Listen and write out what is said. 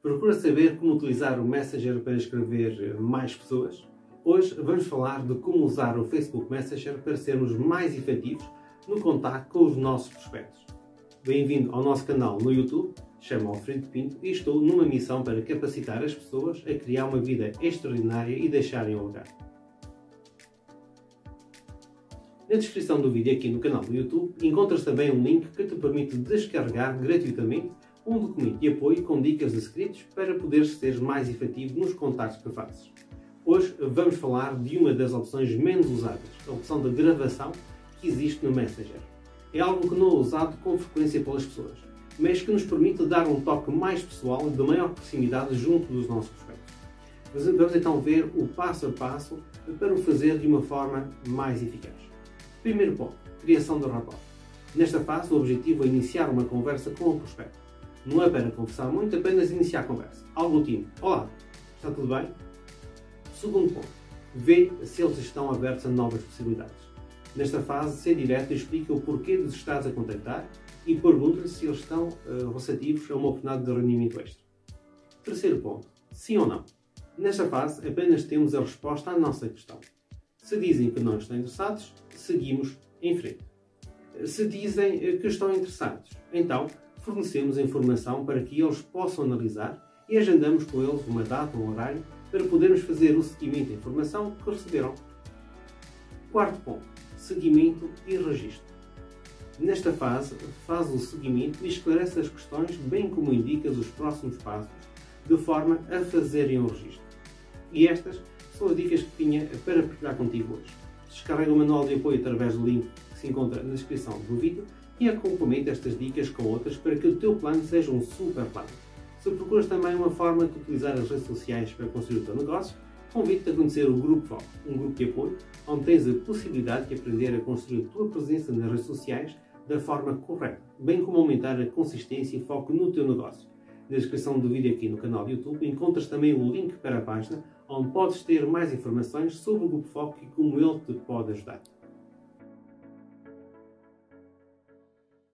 Procura saber como utilizar o Messenger para escrever mais pessoas? Hoje vamos falar de como usar o Facebook Messenger para sermos mais efetivos no contato com os nossos prospectos. Bem-vindo ao nosso canal no YouTube, chamo Alfredo Pinto e estou numa missão para capacitar as pessoas a criar uma vida extraordinária e deixarem o lugar. Na descrição do vídeo aqui no canal do YouTube encontras também um link que te permite descarregar gratuitamente um documento de apoio com dicas de scripts para poderes ser mais efetivo nos contactos que fazes. Hoje vamos falar de uma das opções menos usadas, a opção de gravação que existe no Messenger. É algo que não é usado com frequência pelas pessoas, mas que nos permite dar um toque mais pessoal e de maior proximidade junto dos nossos prospectos. Vamos então ver o passo a passo para o fazer de uma forma mais eficaz. Primeiro ponto, criação de rapport. Nesta fase, o objetivo é iniciar uma conversa com o prospecto. Não é para conversar muito, apenas iniciar a conversa. Algo do tipo, olá, está tudo bem? Segundo ponto, vê se eles estão abertos a novas possibilidades. Nesta fase, ser direto explica o porquê de estares a contactar e pergunta-lhe se eles estão uh, receptivos a uma oportunidade de rendimento extra. Terceiro ponto, sim ou não. Nesta fase, apenas temos a resposta à nossa questão. Se dizem que não estão interessados, seguimos em frente. Se dizem eh, que estão interessados, então fornecemos a informação para que eles possam analisar e agendamos com eles uma data, um horário, para podermos fazer o seguimento da informação que receberam. Quarto ponto, seguimento e registro. Nesta fase, faz o seguimento e esclarece as questões, bem como indicas os próximos passos, de forma a fazerem o registro. E estas são as dicas que tinha para partilhar contigo hoje. Descarrega o manual de apoio através do link que se encontra na descrição do vídeo e acompanhe estas dicas com outras para que o teu plano seja um super plano. Se procuras também uma forma de utilizar as redes sociais para construir o teu negócio, convido-te a conhecer o Grupo Foco, um grupo de apoio onde tens a possibilidade de aprender a construir a tua presença nas redes sociais da forma correta, bem como aumentar a consistência e foco no teu negócio. Na descrição do vídeo aqui no canal do YouTube encontras também o link para a página onde podes ter mais informações sobre o Grupo Foco e como ele te pode ajudar.